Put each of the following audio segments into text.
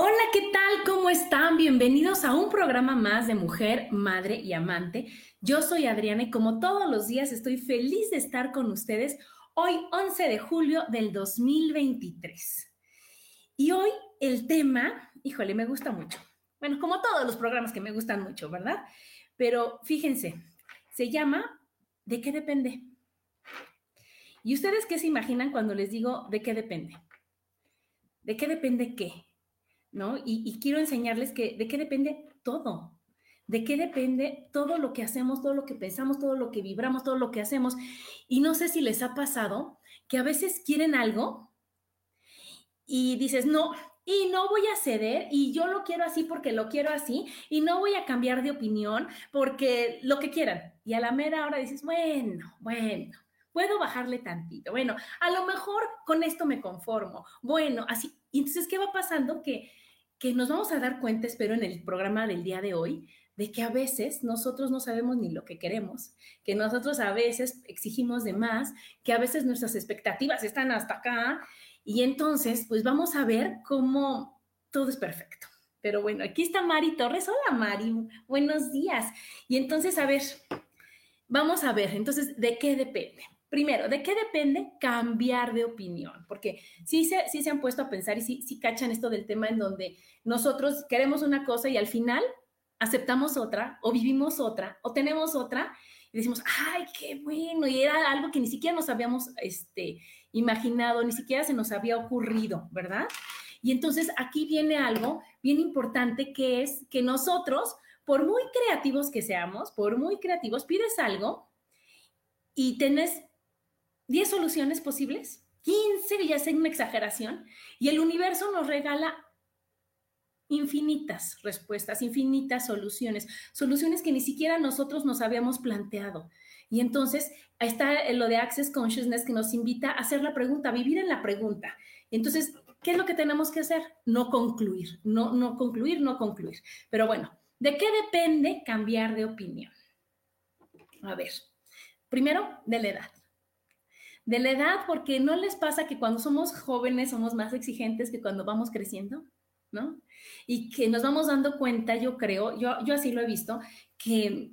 Hola, ¿qué tal? ¿Cómo están? Bienvenidos a un programa más de Mujer, Madre y Amante. Yo soy Adriana y como todos los días estoy feliz de estar con ustedes hoy 11 de julio del 2023. Y hoy el tema, híjole, me gusta mucho. Bueno, como todos los programas que me gustan mucho, ¿verdad? Pero fíjense, se llama ¿De qué depende? ¿Y ustedes qué se imaginan cuando les digo de qué depende? ¿De qué depende qué? ¿No? Y, quiero enseñarles que de qué depende todo, de qué depende todo lo que hacemos, todo lo que pensamos, todo lo que vibramos, todo lo que hacemos. Y no sé si les ha pasado que a veces quieren algo y dices, no, y no voy a ceder y yo lo quiero así porque lo quiero así y no voy a cambiar de opinión porque lo que quieran. Y a la mera hora dices, bueno, bueno, puedo bajarle tantito. Bueno, a lo mejor con esto me conformo. Bueno, así. Entonces, ¿qué va pasando? Que, que nos vamos a dar cuenta, espero, en el programa del día de hoy, de que a veces nosotros no sabemos ni lo que queremos, que nosotros a veces exigimos de más, que a veces nuestras expectativas están hasta acá. Y entonces, pues vamos a ver cómo todo es perfecto. Pero bueno, aquí está Mari Torres. Hola Mari, buenos días. Y entonces, a ver, vamos a ver, entonces, ¿de qué depende? Primero, ¿de qué depende cambiar de opinión? Porque sí se, sí se han puesto a pensar y sí, sí cachan esto del tema en donde nosotros queremos una cosa y al final aceptamos otra o vivimos otra o tenemos otra y decimos, ay, qué bueno, y era algo que ni siquiera nos habíamos este, imaginado, ni siquiera se nos había ocurrido, ¿verdad? Y entonces aquí viene algo bien importante que es que nosotros, por muy creativos que seamos, por muy creativos, pides algo y tenés 10 soluciones posibles, 15, ya sé una exageración, y el universo nos regala infinitas respuestas, infinitas soluciones, soluciones que ni siquiera nosotros nos habíamos planteado. Y entonces está lo de Access Consciousness que nos invita a hacer la pregunta, a vivir en la pregunta. Entonces, ¿qué es lo que tenemos que hacer? No concluir, no, no concluir, no concluir. Pero bueno, ¿de qué depende cambiar de opinión? A ver, primero, de la edad de la edad, porque no les pasa que cuando somos jóvenes somos más exigentes que cuando vamos creciendo, ¿no? Y que nos vamos dando cuenta, yo creo, yo, yo así lo he visto, que,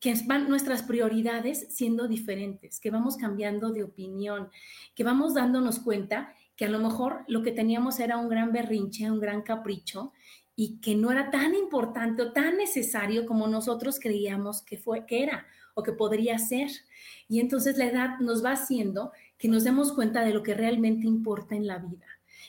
que van nuestras prioridades siendo diferentes, que vamos cambiando de opinión, que vamos dándonos cuenta que a lo mejor lo que teníamos era un gran berrinche, un gran capricho y que no era tan importante o tan necesario como nosotros creíamos que, fue, que era o que podría ser. Y entonces la edad nos va haciendo que nos demos cuenta de lo que realmente importa en la vida,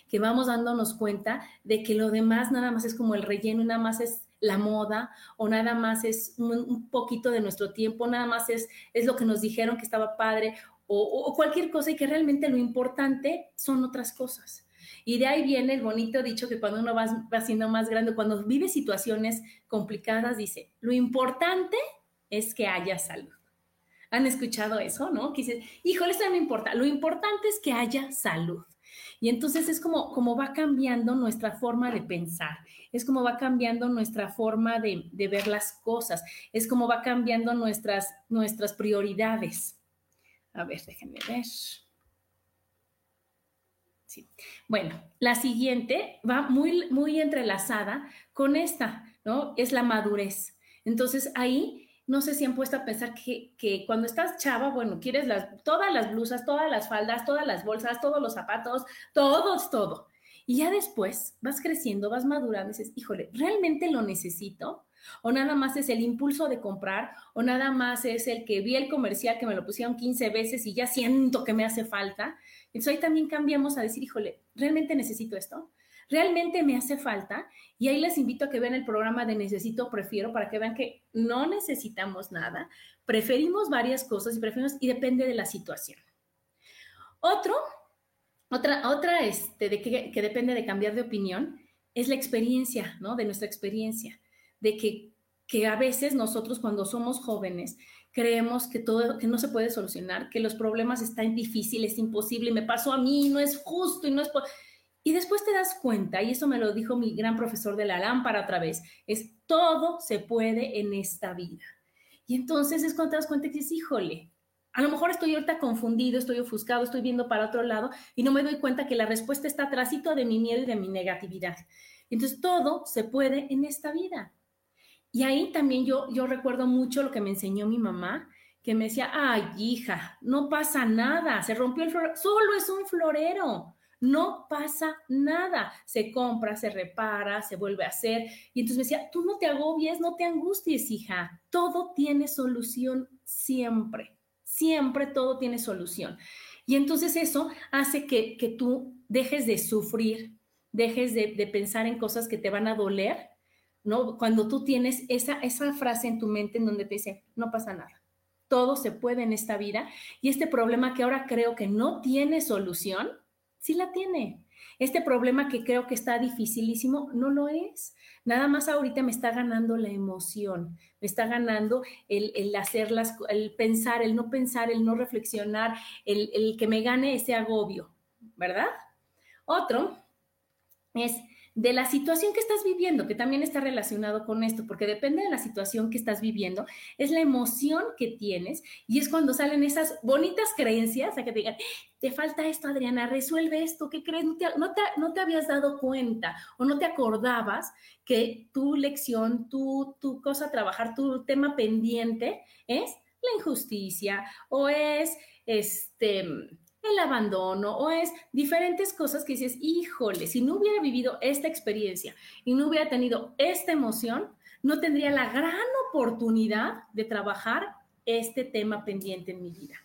que vamos dándonos cuenta de que lo demás nada más es como el relleno, nada más es la moda o nada más es un, poquito de nuestro tiempo, nada más es, es lo que nos dijeron que estaba padre o, cualquier cosa y que realmente lo importante son otras cosas. Y de ahí viene el bonito dicho que cuando uno va, va siendo más grande, cuando vive situaciones complicadas, dice, lo importante es que haya salud. ¿Han escuchado eso, no? Que dices, híjole, esto no importa. Lo importante es que haya salud. Y entonces es como, como va cambiando nuestra forma de pensar, es como va cambiando nuestra forma de, de, ver las cosas, es como va cambiando nuestras, nuestras prioridades. A ver, déjenme ver. Sí. Bueno, la siguiente va muy, muy entrelazada con esta, ¿no? Es la madurez. Entonces ahí no sé si han puesto a pensar que, que, cuando estás chava, bueno, quieres las, todas las blusas, todas las faldas, todas las bolsas, todos los zapatos, todos, todo. Y ya después vas creciendo, vas madurando y dices, híjole, ¿realmente lo necesito? O nada más es el impulso de comprar, o nada más es el que vi el comercial que me lo pusieron 15 veces y ya siento que me hace falta. Entonces ahí también cambiamos a decir, híjole, ¿realmente necesito esto? ¿Realmente me hace falta? Y ahí les invito a que vean el programa de Necesito, Prefiero, para que vean que no necesitamos nada, preferimos varias cosas y preferimos, y depende de la situación. Otro, otra, otra este, de que, que depende de cambiar de opinión, es la experiencia, ¿no? De nuestra experiencia de que, que a veces nosotros cuando somos jóvenes creemos que todo, que no se puede solucionar, que los problemas están difíciles, imposible, me pasó a mí, no es justo y no es... Y después te das cuenta, y eso me lo dijo mi gran profesor de la lámpara otra vez, es todo se puede en esta vida. Y entonces es cuando te das cuenta que dices, híjole, a lo mejor estoy ahorita confundido, estoy ofuscado, estoy viendo para otro lado y no me doy cuenta que la respuesta está atrásito de mi miedo y de mi negatividad. Entonces todo se puede en esta vida. Y ahí también yo, yo recuerdo mucho lo que me enseñó mi mamá, que me decía, ay, hija, no pasa nada, se rompió el florero, solo es un florero, no pasa nada, se compra, se repara, se vuelve a hacer. Y entonces me decía, tú no te agobies, no te angusties, hija, todo tiene solución siempre, siempre todo tiene solución. Y entonces eso hace que, que tú dejes de sufrir, dejes de, de pensar en cosas que te van a doler ¿no? Cuando tú tienes esa, esa frase en tu mente en donde te dice, no pasa nada, todo se puede en esta vida y este problema que ahora creo que no tiene solución, sí la tiene. Este problema que creo que está dificilísimo, no lo es. Nada más ahorita me está ganando la emoción, me está ganando el, el hacerlas, el pensar, el no pensar, el no reflexionar, el, el que me gane ese agobio, ¿verdad? Otro es de la situación que estás viviendo, que también está relacionado con esto, porque depende de la situación que estás viviendo, es la emoción que tienes y es cuando salen esas bonitas creencias, a que te digan, te falta esto, Adriana, resuelve esto, ¿qué crees? No te, no te, habías dado cuenta o no te acordabas que tu lección, tu, tu cosa a trabajar, tu tema pendiente es la injusticia o es este el abandono o es diferentes cosas que dices, híjole, si no hubiera vivido esta experiencia y no hubiera tenido esta emoción, no tendría la gran oportunidad de trabajar este tema pendiente en mi vida.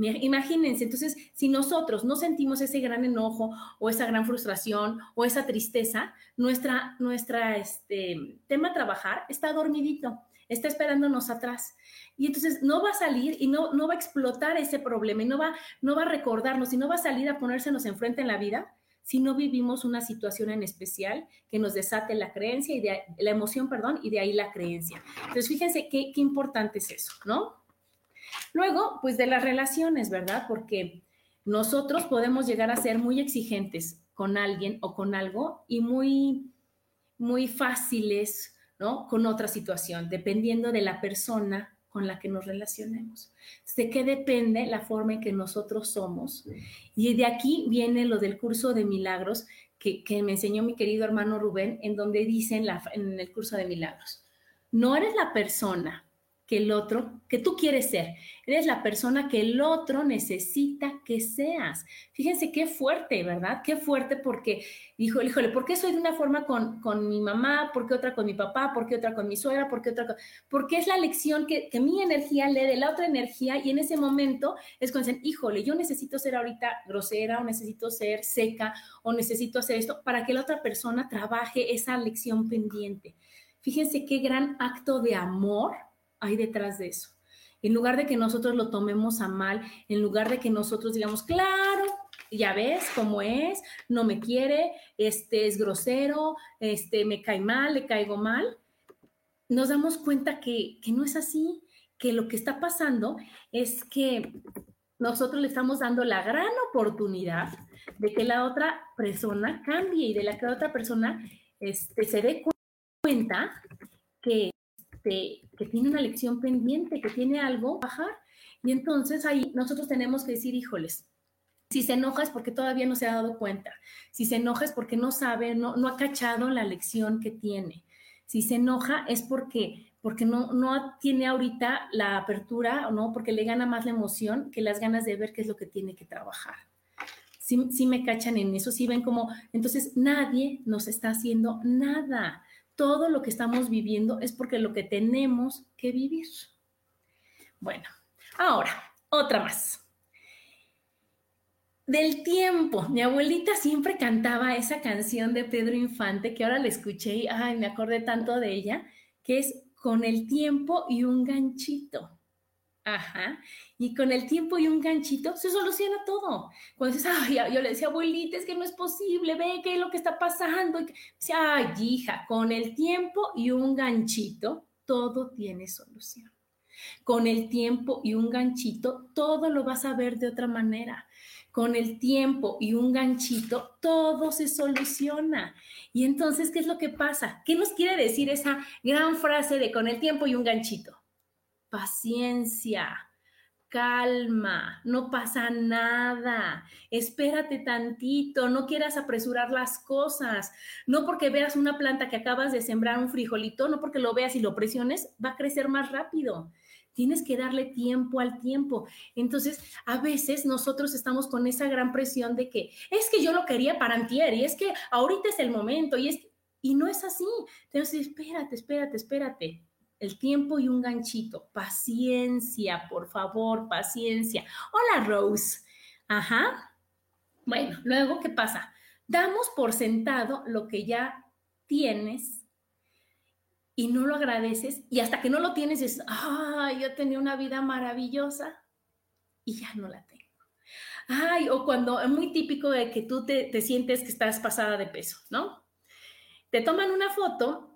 Imagínense, entonces, si nosotros no sentimos ese gran enojo o esa gran frustración o esa tristeza, nuestra, este, tema trabajar está dormidito está esperándonos atrás. Y entonces no va a salir y no, no va a explotar ese problema y no va, no va a recordarnos y no va a salir a ponérsenos enfrente en la vida si no vivimos una situación en especial que nos desate la creencia y de, la emoción, perdón, y de ahí la creencia. Entonces, fíjense qué, qué importante es eso, ¿no? Luego, pues de las relaciones, ¿verdad? Porque nosotros podemos llegar a ser muy exigentes con alguien o con algo y muy, muy fáciles ¿no? Con otra situación, dependiendo de la persona con la que nos relacionemos. ¿De qué depende la forma en que nosotros somos? Y de aquí viene lo del curso de milagros que, me enseñó mi querido hermano Rubén, en donde dice en, en el curso de milagros, no eres la persona que el otro, que tú quieres ser. Eres la persona que el otro necesita que seas. Fíjense qué fuerte, ¿verdad? Qué fuerte porque, dijo, híjole, ¿por qué soy de una forma con, con mi mamá? ¿Por qué otra con mi papá? ¿Por qué otra con mi suegra? ¿Por qué otra con... Porque es la lección que, que mi energía lee de la otra energía y en ese momento es cuando dicen, híjole, yo necesito ser ahorita grosera o necesito ser seca o necesito hacer esto para que la otra persona trabaje esa lección pendiente. Fíjense qué gran acto de amor hay detrás de eso. En lugar de que nosotros lo tomemos a mal, en lugar de que nosotros digamos, claro, ya ves cómo es, no me quiere, este es grosero, este me cae mal, le caigo mal, nos damos cuenta que, que no es así, que lo que está pasando es que nosotros le estamos dando la gran oportunidad de que la otra persona cambie y de la que la otra persona este, se dé cuenta que que tiene una lección pendiente, que tiene algo bajar. Y entonces ahí nosotros tenemos que decir, híjoles, Si se enoja es porque todavía no se ha dado cuenta. Si se enoja es porque no sabe, no, no ha cachado la lección que tiene. Si se enoja es porque, porque no, no tiene ahorita la apertura, ¿no? Porque le gana más la emoción que las ganas de ver qué es lo que tiene que trabajar. Si, si me cachan en eso, si ven como, entonces nadie nos está haciendo nada. Todo lo que estamos viviendo es porque lo que tenemos que vivir. Bueno, ahora, otra más del tiempo. Mi abuelita siempre cantaba esa canción de Pedro Infante que ahora la escuché y me acordé tanto de ella, que es con el tiempo y un ganchito. Ajá. Y con el tiempo y un ganchito se soluciona todo. Cuando dices, yo le decía, abuelita, es que no es posible, ve qué es lo que está pasando. Dice, ay, hija, con el tiempo y un ganchito, todo tiene solución. Con el tiempo y un ganchito, todo lo vas a ver de otra manera con el tiempo y un ganchito, todo se soluciona. Y entonces, ¿qué es lo que pasa? ¿Qué nos quiere decir esa gran frase de con el tiempo y un ganchito? Paciencia, calma, no pasa nada, espérate tantito, no quieras apresurar las cosas, no porque veas una planta que acabas de sembrar un frijolito, no porque lo veas y lo presiones, va a crecer más rápido. Tienes que darle tiempo al tiempo. Entonces, a veces nosotros estamos con esa gran presión de que es que yo lo quería para antier y es que ahorita es el momento y es y no es así. Entonces, espérate, espérate, espérate. El tiempo y un ganchito. Paciencia, por favor, paciencia. Hola, Rose. Ajá. Bueno, luego, ¿qué pasa? Damos por sentado lo que ya tienes y no lo agradeces y hasta que no lo tienes dices, ay, yo tenía una vida maravillosa y ya no la tengo. Ay, o cuando es muy típico de que tú te, te sientes que estás pasada de peso, ¿no? Te toman una foto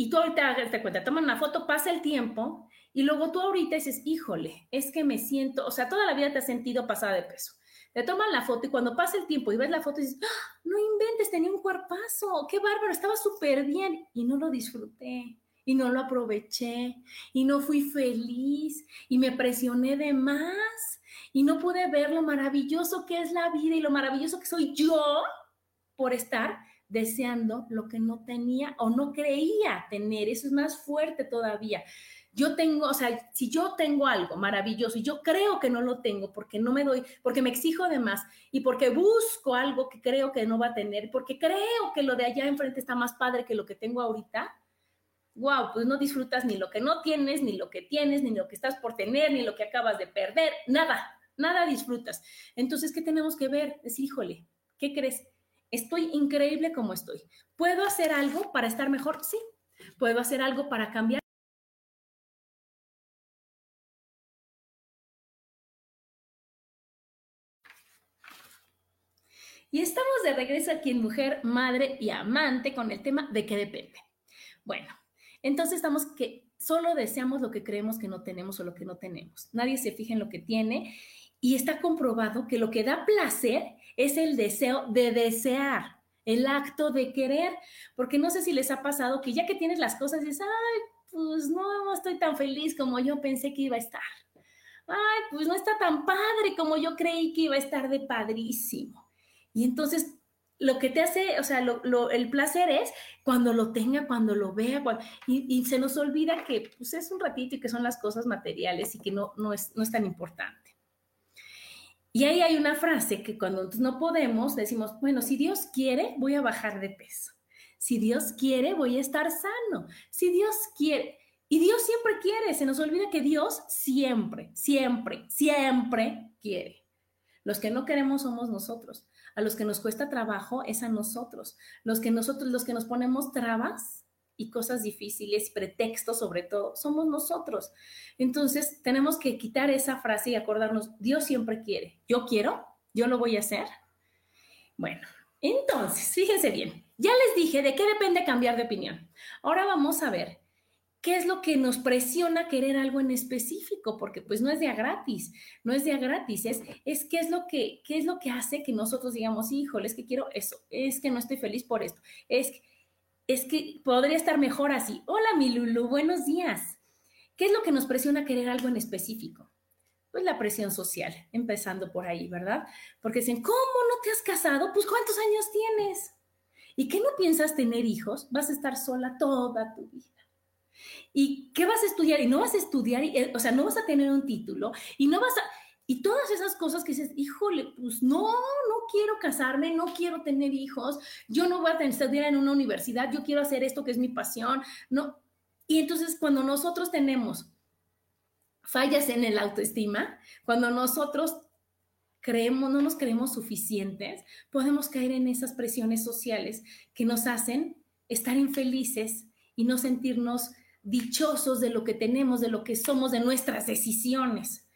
y tú ahorita te cuenta, toman una foto, pasa el tiempo y luego tú ahorita dices, híjole, es que me siento, o sea, toda la vida te has sentido pasada de peso. Te toman la foto y cuando pasa el tiempo y ves la foto dices, ¡Ah! no inventes, tenía un cuerpazo, qué bárbaro, estaba súper bien y no lo disfruté y no lo aproveché y no fui feliz y me presioné de más y no pude ver lo maravilloso que es la vida y lo maravilloso que soy yo por estar deseando lo que no tenía o no creía tener. Eso es más fuerte todavía yo tengo, o sea, si yo tengo algo maravilloso y yo creo que no lo tengo porque no me doy, porque me exijo de más y porque busco algo que creo que no va a tener, porque creo que lo de allá enfrente está más padre que lo que tengo ahorita, wow, pues no disfrutas ni lo que no tienes, ni lo que tienes, ni lo que estás por tener, ni lo que acabas de perder, nada, nada disfrutas. Entonces, ¿qué tenemos que ver? Es, híjole, ¿qué crees? Estoy increíble como estoy. ¿Puedo hacer algo para estar mejor? Sí. ¿Puedo hacer algo para cambiar? Y estamos de regreso aquí en Mujer, Madre y Amante con el tema de qué depende. Bueno, entonces estamos que solo deseamos lo que creemos que no tenemos o lo que no tenemos. Nadie se fija en lo que tiene y está comprobado que lo que da placer es el deseo de desear, el acto de querer, porque no sé si les ha pasado que ya que tienes las cosas dices, ay, pues no estoy tan feliz como yo pensé que iba a estar. Ay, pues no está tan padre como yo creí que iba a estar de padrísimo. Y entonces lo que te hace, o sea, el placer es cuando lo tenga, cuando lo vea, y, se nos olvida que pues, es un ratito y que son las cosas materiales y que no, no, es, no es tan importante. Y ahí hay una frase que cuando no podemos, decimos, bueno, si Dios quiere, voy a bajar de peso. Si Dios quiere, voy a estar sano. Si Dios quiere, y Dios siempre quiere, se nos olvida que Dios siempre, siempre, siempre quiere. Los que no queremos somos nosotros a los que nos cuesta trabajo es a nosotros. Los que nosotros, los que nos ponemos trabas y cosas difíciles, pretextos sobre todo, somos nosotros. Entonces, tenemos que quitar esa frase y acordarnos, Dios siempre quiere. Yo quiero, yo lo voy a hacer. Bueno, entonces, fíjense bien, ya les dije de qué depende cambiar de opinión. Ahora vamos a ver ¿Qué es lo que nos presiona querer algo en específico? Porque pues no es de a gratis, no es de a gratis, es, es qué es lo que, qué es lo que hace que nosotros digamos, híjole, es que quiero eso, es que no estoy feliz por esto, es que, es que podría estar mejor así. Hola, mi Lulu, buenos días. ¿Qué es lo que nos presiona querer algo en específico? pues la presión social, empezando por ahí, ¿verdad? Porque dicen, ¿cómo no te has casado? Pues ¿cuántos años tienes? ¿Y qué no piensas tener hijos? Vas a estar sola toda tu vida. ¿Y qué vas a estudiar? Y no vas a estudiar, eh, o sea, no vas a tener un título y no vas a... Y todas esas cosas que dices, híjole, pues no, no quiero casarme, no quiero tener hijos, yo no voy a estudiar en una universidad, yo quiero hacer esto que es mi pasión, no. Y entonces cuando nosotros tenemos fallas en el autoestima, cuando nosotros creemos, no nos creemos suficientes, podemos caer en esas presiones sociales que nos hacen estar infelices y no sentirnos dichosos de lo que tenemos, de lo que somos, de nuestras decisiones.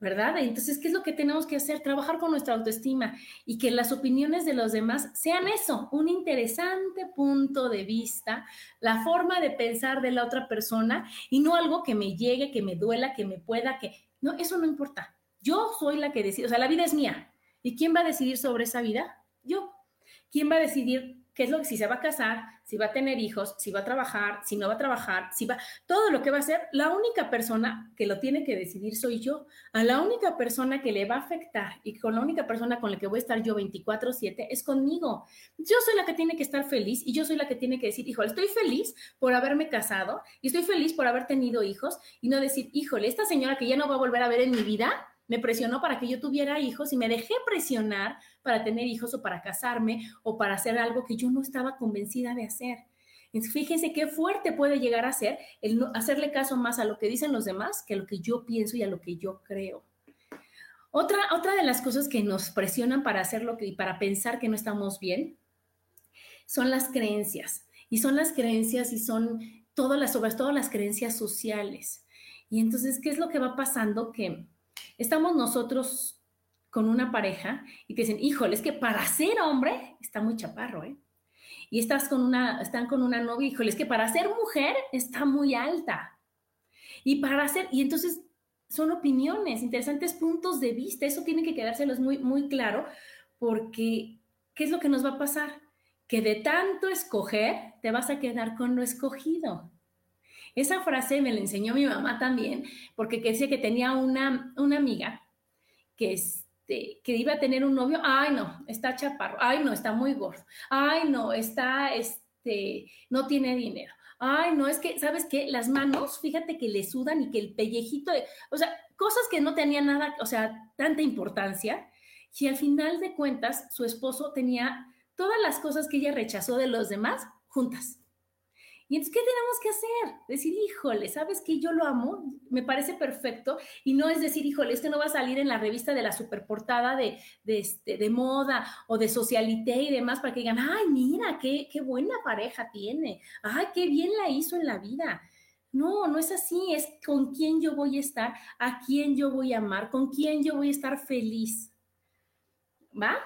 ¿Verdad? Entonces, ¿qué es lo que tenemos que hacer? Trabajar con nuestra autoestima y que las opiniones de los demás sean eso, un interesante punto de vista, la forma de pensar de la otra persona y no algo que me llegue, que me duela, que me pueda, que... No, eso no importa. Yo soy la que decide, o sea, la vida es mía. ¿Y quién va a decidir sobre esa vida? Yo. ¿Quién va a decidir qué es lo que si se va a casar, si va a tener hijos, si va a trabajar, si no va a trabajar, si va, todo lo que va a hacer, la única persona que lo tiene que decidir soy yo. A la única persona que le va a afectar y con la única persona con la que voy a estar yo 24/7 es conmigo. Yo soy la que tiene que estar feliz y yo soy la que tiene que decir, híjole, estoy feliz por haberme casado y estoy feliz por haber tenido hijos y no decir, híjole, esta señora que ya no va a volver a ver en mi vida, me presionó para que yo tuviera hijos y me dejé presionar para tener hijos o para casarme o para hacer algo que yo no estaba convencida de hacer. fíjense qué fuerte puede llegar a ser el hacerle caso más a lo que dicen los demás que a lo que yo pienso y a lo que yo creo. Otra, otra de las cosas que nos presionan para hacer lo que y para pensar que no estamos bien son las creencias. Y son las creencias y son todas las, sobre todo las creencias sociales. Y entonces, ¿qué es lo que va pasando? Que estamos nosotros con una pareja y te dicen, híjole, es que para ser hombre está muy chaparro, ¿eh? Y estás con una, están con una novia, híjole, es que para ser mujer está muy alta. Y para ser, y entonces son opiniones, interesantes puntos de vista, eso tiene que quedárselos muy, muy claro, porque ¿qué es lo que nos va a pasar? Que de tanto escoger, te vas a quedar con lo escogido. Esa frase me la enseñó mi mamá también, porque decía que tenía una, una amiga que, este, que iba a tener un novio, ay no, está chaparro, ay no, está muy gordo, ay no, está, este, no tiene dinero. Ay, no, es que, ¿sabes qué? Las manos, fíjate que le sudan y que el pellejito, o sea, cosas que no tenían nada, o sea, tanta importancia. Y al final de cuentas, su esposo tenía todas las cosas que ella rechazó de los demás juntas. Y entonces, ¿qué tenemos que hacer? Decir, híjole, ¿sabes qué? Yo lo amo, me parece perfecto. Y no es decir, híjole, este no va a salir en la revista de la superportada de, de, este, de moda o de socialité y demás para que digan, ay, mira, qué, qué buena pareja tiene. Ay, qué bien la hizo en la vida. No, no es así, es con quién yo voy a estar, a quién yo voy a amar, con quién yo voy a estar feliz. ¿Va?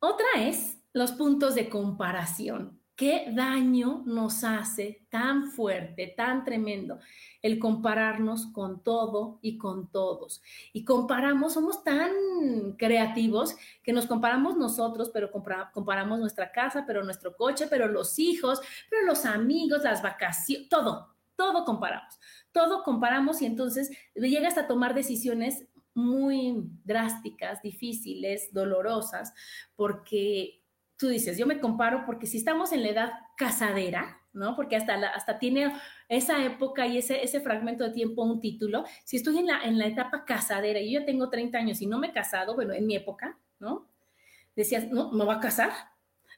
Otra es los puntos de comparación qué daño nos hace tan fuerte, tan tremendo el compararnos con todo y con todos. Y comparamos, somos tan creativos que nos comparamos nosotros, pero comparamos nuestra casa, pero nuestro coche, pero los hijos, pero los amigos, las vacaciones, todo, todo comparamos. Todo comparamos y entonces llegas a tomar decisiones muy drásticas, difíciles, dolorosas, porque tú dices, yo me comparo porque si estamos en la edad casadera, ¿no? Porque hasta, hasta tiene esa época y ese, ese fragmento de tiempo un título. Si estoy en la, en la etapa casadera, y yo ya tengo 30 años y no me he casado, bueno, en mi época, ¿no? Decías, no, me voy a casar,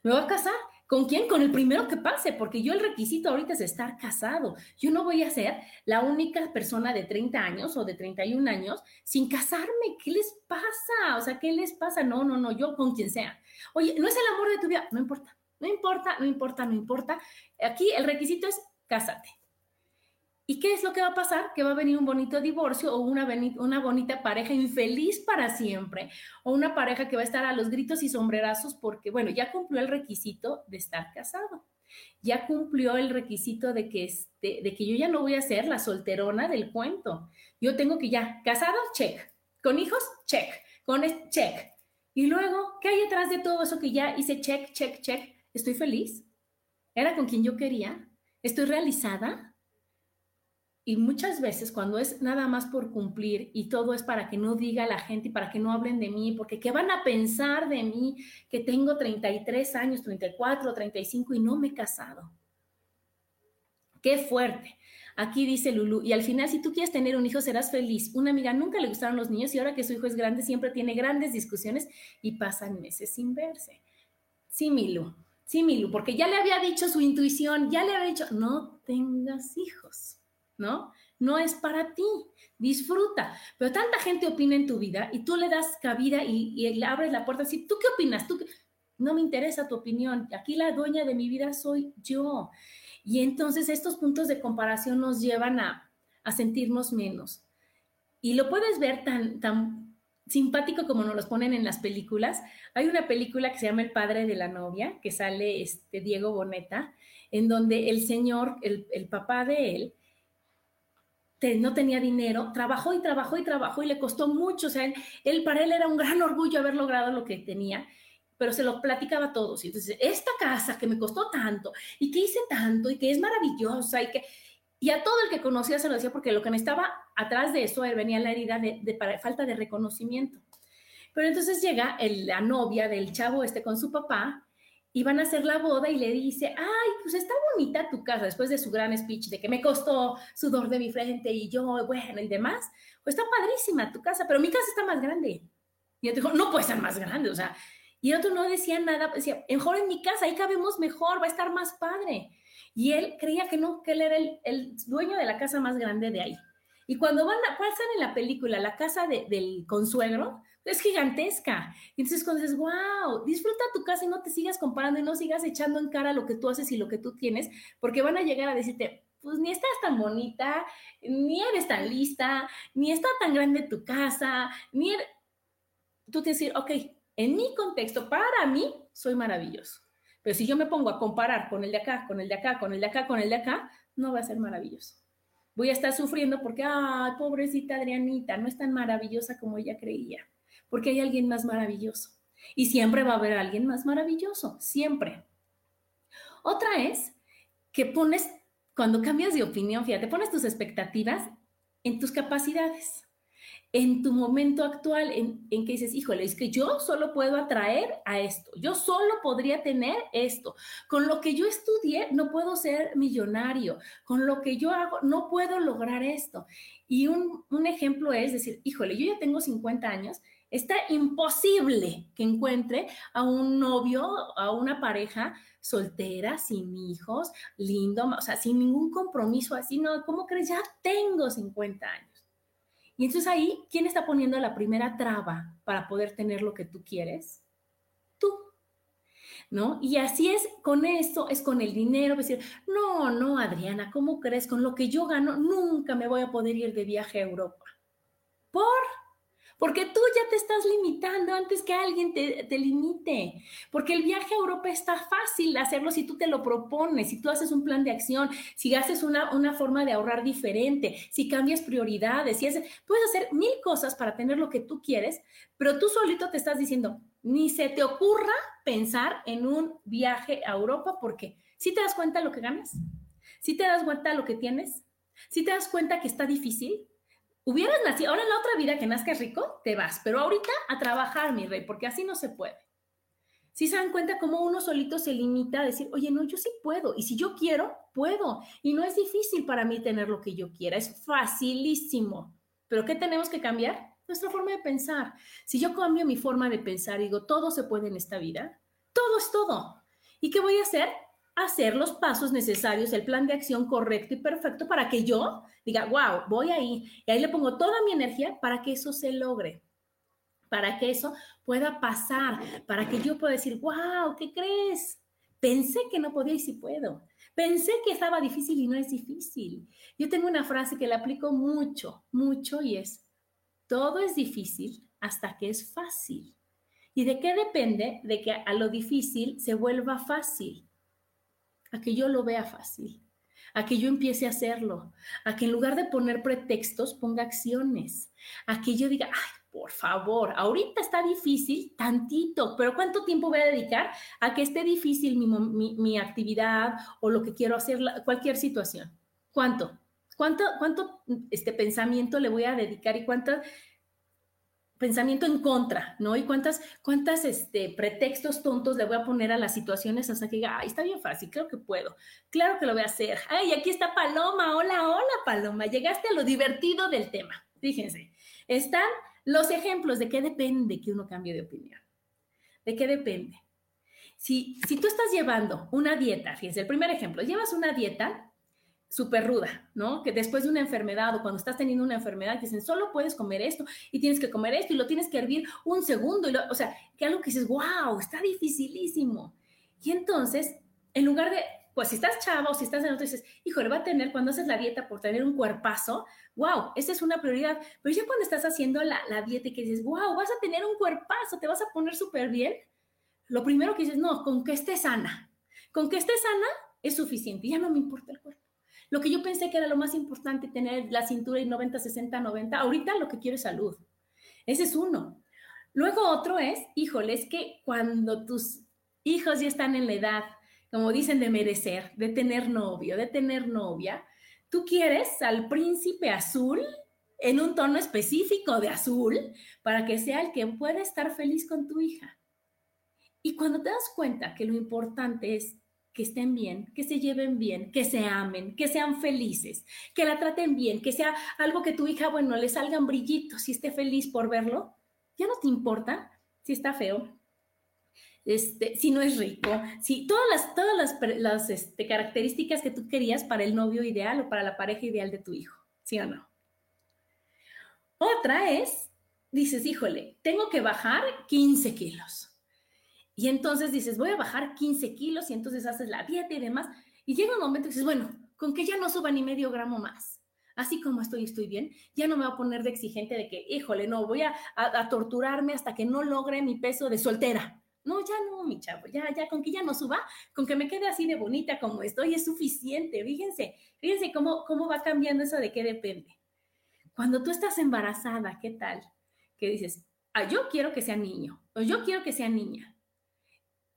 me voy a casar. ¿Con quién? Con el primero que pase, porque yo el requisito ahorita es estar casado. Yo no voy a ser la única persona de 30 años o de 31 años sin casarme. ¿Qué les pasa? O sea, ¿qué les pasa? No, no, no, yo con quien sea. Oye, no es el amor de tu vida, no importa, no importa, no importa, no importa. Aquí el requisito es cásate. ¿Y qué es lo que va a pasar? Que va a venir un bonito divorcio o una, una bonita pareja infeliz para siempre, o una pareja que va a estar a los gritos y sombrerazos porque, bueno, ya cumplió el requisito de estar casado, ya cumplió el requisito de que, este, de que yo ya no voy a ser la solterona del cuento. Yo tengo que ya, casado, check, con hijos, check, con check, y luego, ¿qué hay detrás de todo eso que ya hice check, check, check? ¿Estoy feliz? ¿Era con quien yo quería? ¿Estoy realizada? Y muchas veces cuando es nada más por cumplir y todo es para que no diga la gente y para que no hablen de mí, porque ¿qué van a pensar de mí que tengo 33 años, 34, 35 y no me he casado? Qué fuerte. Aquí dice Lulu, y al final si tú quieres tener un hijo serás feliz. Una amiga nunca le gustaron los niños y ahora que su hijo es grande siempre tiene grandes discusiones y pasan meses sin verse. Sí, Milu, sí, Milu, porque ya le había dicho su intuición, ya le había dicho, no tengas hijos. ¿No? No es para ti, disfruta. Pero tanta gente opina en tu vida y tú le das cabida y, le abres la puerta así, ¿tú qué opinas? ¿Tú No me interesa tu opinión, aquí la dueña de mi vida soy yo. Y entonces estos puntos de comparación nos llevan a, a sentirnos menos. Y lo puedes ver tan, tan simpático como nos los ponen en las películas. Hay una película que se llama El padre de la novia, que sale este Diego Boneta, en donde el señor, el, el papá de él, no tenía dinero, trabajó y trabajó y trabajó y le costó mucho, o sea, él, para él era un gran orgullo haber logrado lo que tenía, pero se lo platicaba a todos. Y entonces, esta casa que me costó tanto y que hice tanto y que es maravillosa y que... Y a todo el que conocía se lo decía porque lo que necesitaba atrás de eso venía la herida de, falta de reconocimiento. Pero entonces llega la novia del chavo este con su papá y van a hacer la boda y le dice, ay, pues está bonita tu casa, después de su gran speech de que me costó sudor de mi frente y yo, bueno, y demás, pues está padrísima tu casa, pero mi casa está más grande. Y él dijo, no puede ser más grande, o sea, y el otro no decía nada, decía, mejor en mi casa, ahí cabemos mejor, va a estar más padre. Y él creía que no, que él era el, dueño de la casa más grande de ahí. Y cuando van a, pasan en la película la casa del consuegro, es gigantesca. Y entonces cuando dices, wow, disfruta tu casa y no te sigas comparando y no sigas echando en cara lo que tú haces y lo que tú tienes, porque van a llegar a decirte, pues ni estás tan bonita, ni eres tan lista, ni está tan grande tu casa, ni er-". tú te decir, ok, en mi contexto, para mí, soy maravilloso. Pero si yo me pongo a comparar con el de acá, con el de acá, con el de acá, con el de acá, no va a ser maravilloso. Voy a estar sufriendo porque, ay, pobrecita Adrianita, no es tan maravillosa como ella creía porque hay alguien más maravilloso. Y siempre va a haber alguien más maravilloso, siempre. Otra es que pones, cuando cambias de opinión, fíjate, pones tus expectativas en tus capacidades, en tu momento actual, en, en, que dices, híjole, es que yo solo puedo atraer a esto, yo solo podría tener esto. Con lo que yo estudié no puedo ser millonario, con lo que yo hago no puedo lograr esto. Y un, un ejemplo es decir, híjole, yo ya tengo 50 años Está imposible que encuentre a un novio, a una pareja soltera, sin hijos, lindo, o sea, sin ningún compromiso así, ¿no? ¿Cómo crees? Ya tengo 50 años. Y entonces ahí, ¿quién está poniendo la primera traba para poder tener lo que tú quieres? Tú. ¿No? Y así es con esto, es con el dinero, decir, no, no, Adriana, ¿cómo crees? Con lo que yo gano, nunca me voy a poder ir de viaje a Europa. ¿Por? Porque tú ya te estás limitando antes que alguien te, limite. Porque el viaje a Europa está fácil hacerlo si tú te lo propones, si tú haces un plan de acción, si haces una, una forma de ahorrar diferente, si cambias prioridades, si puedes hacer mil cosas para tener lo que tú quieres, pero tú solito te estás diciendo, ni se te ocurra pensar en un viaje a Europa porque si te das cuenta de lo que ganas, si te das cuenta de lo que tienes, si te das cuenta que está difícil, hubieras nacido, ahora en la otra vida que nazcas rico, te vas, pero ahorita a trabajar, mi rey, porque así no se puede. Si se dan cuenta cómo uno solito se limita a decir, oye, no, yo sí puedo, y si yo quiero, puedo, y no es difícil para mí tener lo que yo quiera, es facilísimo. Pero ¿qué tenemos que cambiar? Nuestra forma de pensar. Si yo cambio mi forma de pensar y digo, todo se puede en esta vida, todo es todo. ¿Y qué voy a hacer? Hacer los pasos necesarios, el plan de acción correcto y perfecto para que yo diga, wow, voy ahí. Y ahí le pongo toda mi energía para que eso se logre, para que eso pueda pasar, para que yo pueda decir, wow, ¿qué crees? Pensé que no podía y sí puedo. Pensé que estaba difícil y no es difícil. Yo tengo una frase que la aplico mucho, mucho y es, todo es difícil hasta que es fácil. ¿Y de qué depende? De que a lo difícil se vuelva fácil a que yo lo vea fácil, a que yo empiece a hacerlo, a que en lugar de poner pretextos ponga acciones, a que yo diga, ay, por favor, ahorita está difícil, tantito, pero ¿cuánto tiempo voy a dedicar a que esté difícil mi, actividad o lo que quiero hacer, cualquier situación? ¿Cuánto? ¿Cuánto, cuánto este pensamiento le voy a dedicar y cuánto pensamiento en contra, ¿no? Y cuántas, cuántas este, pretextos tontos le voy a poner a las situaciones hasta que diga, ay, está bien fácil, creo que puedo, claro que lo voy a hacer. Ay, aquí está Paloma, hola, hola Paloma, llegaste a lo divertido del tema. Fíjense, están los ejemplos de qué depende que uno cambie de opinión. ¿De qué depende? Si, si tú estás llevando una dieta, fíjense, el primer ejemplo, llevas una dieta súper ruda, ¿no? Que después de una enfermedad o cuando estás teniendo una enfermedad, dicen, solo puedes comer esto y tienes que comer esto y lo tienes que hervir un segundo. Y o sea, que algo que dices, wow, está dificilísimo. Y entonces, en lugar de, pues si estás chava o si estás en otro, dices, híjole, va a tener, cuando haces la dieta por tener un cuerpazo, wow, esa es una prioridad. Pero ya cuando estás haciendo la, la dieta y que dices, wow, vas a tener un cuerpazo, te vas a poner súper bien, lo primero que dices, no, con que esté sana. Con que esté sana es suficiente, ya no me importa el cuerpo. Lo que yo pensé que era lo más importante, tener la cintura y 90, 60, 90, ahorita lo que quiero es salud. Ese es uno. Luego otro es, híjole, es que cuando tus hijos ya están en la edad, como dicen, de merecer, de tener novio, de tener novia, tú quieres al príncipe azul en un tono específico de azul para que sea el que pueda estar feliz con tu hija. Y cuando te das cuenta que lo importante es que estén bien, que se lleven bien, que se amen, que sean felices, que la traten bien, que sea algo que tu hija, bueno, le salgan brillitos y esté feliz por verlo, ya no te importa si está feo, este, si no es rico, si todas las, todas las, las este, características que tú querías para el novio ideal o para la pareja ideal de tu hijo, ¿sí o no? Otra es, dices, híjole, tengo que bajar 15 kilos. Y entonces dices, voy a bajar 15 kilos y entonces haces la dieta y demás. Y llega un momento y dices, bueno, con que ya no suba ni medio gramo más. Así como estoy, estoy bien. Ya no me voy a poner de exigente de que, híjole, no, voy a, a, torturarme hasta que no logre mi peso de soltera. No, ya no, mi chavo, ya, ya, con que ya no suba, con que me quede así de bonita como estoy, es suficiente. Fíjense, fíjense cómo, cómo va cambiando eso de qué depende. Cuando tú estás embarazada, ¿qué tal? Que dices, ah, yo quiero que sea niño, o yo quiero que sea niña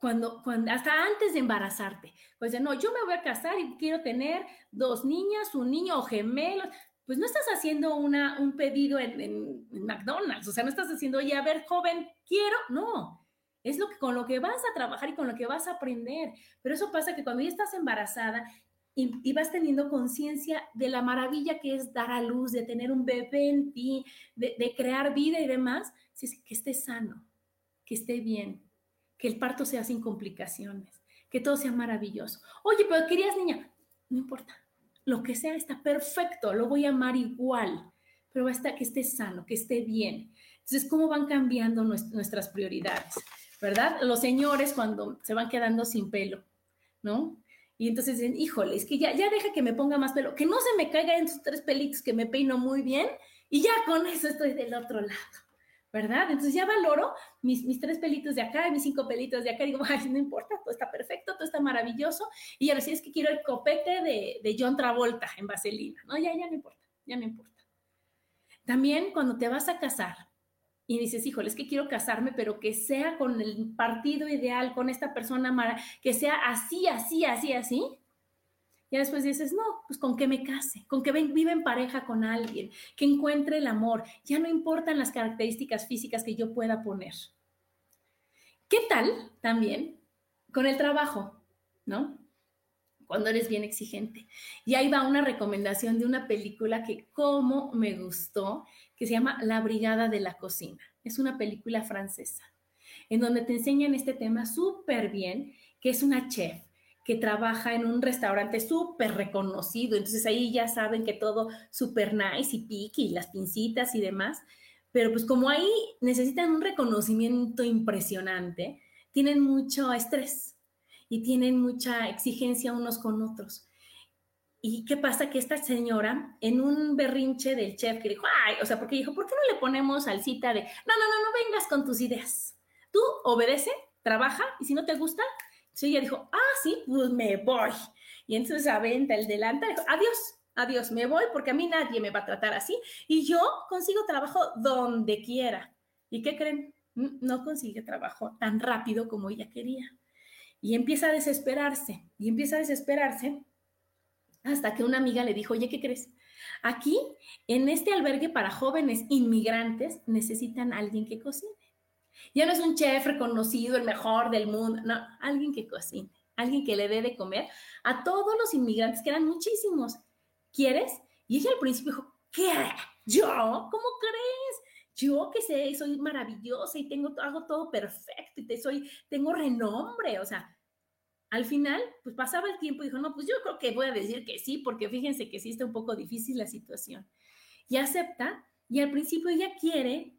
cuando, cuando, hasta antes de embarazarte. Pues no, yo me voy a casar y quiero tener dos niñas, un niño o gemelos. Pues no estás haciendo una, un pedido en, McDonald's, o sea, no estás haciendo, oye, a ver, joven, quiero, no. Es lo que, con lo que vas a trabajar y con lo que vas a aprender. Pero eso pasa que cuando ya estás embarazada y, vas teniendo conciencia de la maravilla que es dar a luz, de tener un bebé en ti, de, de crear vida y demás, que esté sano, que esté bien, que el parto sea sin complicaciones, que todo sea maravilloso. Oye, pero querías niña, no importa, lo que sea está perfecto, lo voy a amar igual, pero basta que esté sano, que esté bien. Entonces, ¿cómo van cambiando nuestras prioridades? ¿Verdad? Los señores cuando se van quedando sin pelo, ¿no? Y entonces dicen, híjole, es que ya, ya deja que me ponga más pelo, que no se me caiga en sus tres pelitos que me peino muy bien y ya con eso estoy del otro lado. ¿Verdad? Entonces ya valoro mis, mis tres pelitos de acá y mis cinco pelitos de acá. Y digo, ay, no importa, todo está perfecto, todo está maravilloso. Y ahora sí es que quiero el copete de, de John Travolta en vaselina, ¿no? Ya, ya no importa, ya no importa. También cuando te vas a casar y dices, híjole, es que quiero casarme, pero que sea con el partido ideal, con esta persona, que sea así, así, así, así, y después dices, no, pues con que me case, con que viva en pareja con alguien, que encuentre el amor. Ya no importan las características físicas que yo pueda poner. ¿Qué tal también con el trabajo? ¿No? Cuando eres bien exigente. Y ahí va una recomendación de una película que como me gustó, que se llama La Brigada de la Cocina. Es una película francesa, en donde te enseñan este tema súper bien, que es una chef que trabaja en un restaurante súper reconocido, entonces ahí ya saben que todo súper nice y pique y las pincitas y demás, pero pues como ahí necesitan un reconocimiento impresionante, tienen mucho estrés y tienen mucha exigencia unos con otros. ¿Y qué pasa? Que esta señora, en un berrinche del chef, que dijo, ay, o sea, porque dijo, ¿por qué no le ponemos salsita de, no, no, no, no vengas con tus ideas? Tú obedece, trabaja, y si no te gusta, Sí, ella dijo, ah, sí, pues me voy. Y entonces aventa el delantal, dijo, adiós, adiós, me voy porque a mí nadie me va a tratar así y yo consigo trabajo donde quiera. ¿Y qué creen? Mm, no consigue trabajo tan rápido como ella quería. Y empieza a desesperarse, y empieza a desesperarse hasta que una amiga le dijo, oye, ¿qué crees? Aquí, en este albergue para jóvenes inmigrantes, necesitan alguien que cocine. Ya no es un chef reconocido, el mejor del mundo, no, alguien que cocine, alguien que le dé de comer a todos los inmigrantes, que eran muchísimos. ¿Quieres? Y ella al principio dijo, ¿qué? ¿Yo? ¿Cómo crees? Yo que sé, soy maravillosa y tengo, hago todo perfecto y te soy, tengo renombre, o sea, al final, pues pasaba el tiempo y dijo, no, pues yo creo que voy a decir que sí, porque fíjense que sí está un poco difícil la situación. Y acepta, y al principio ella quiere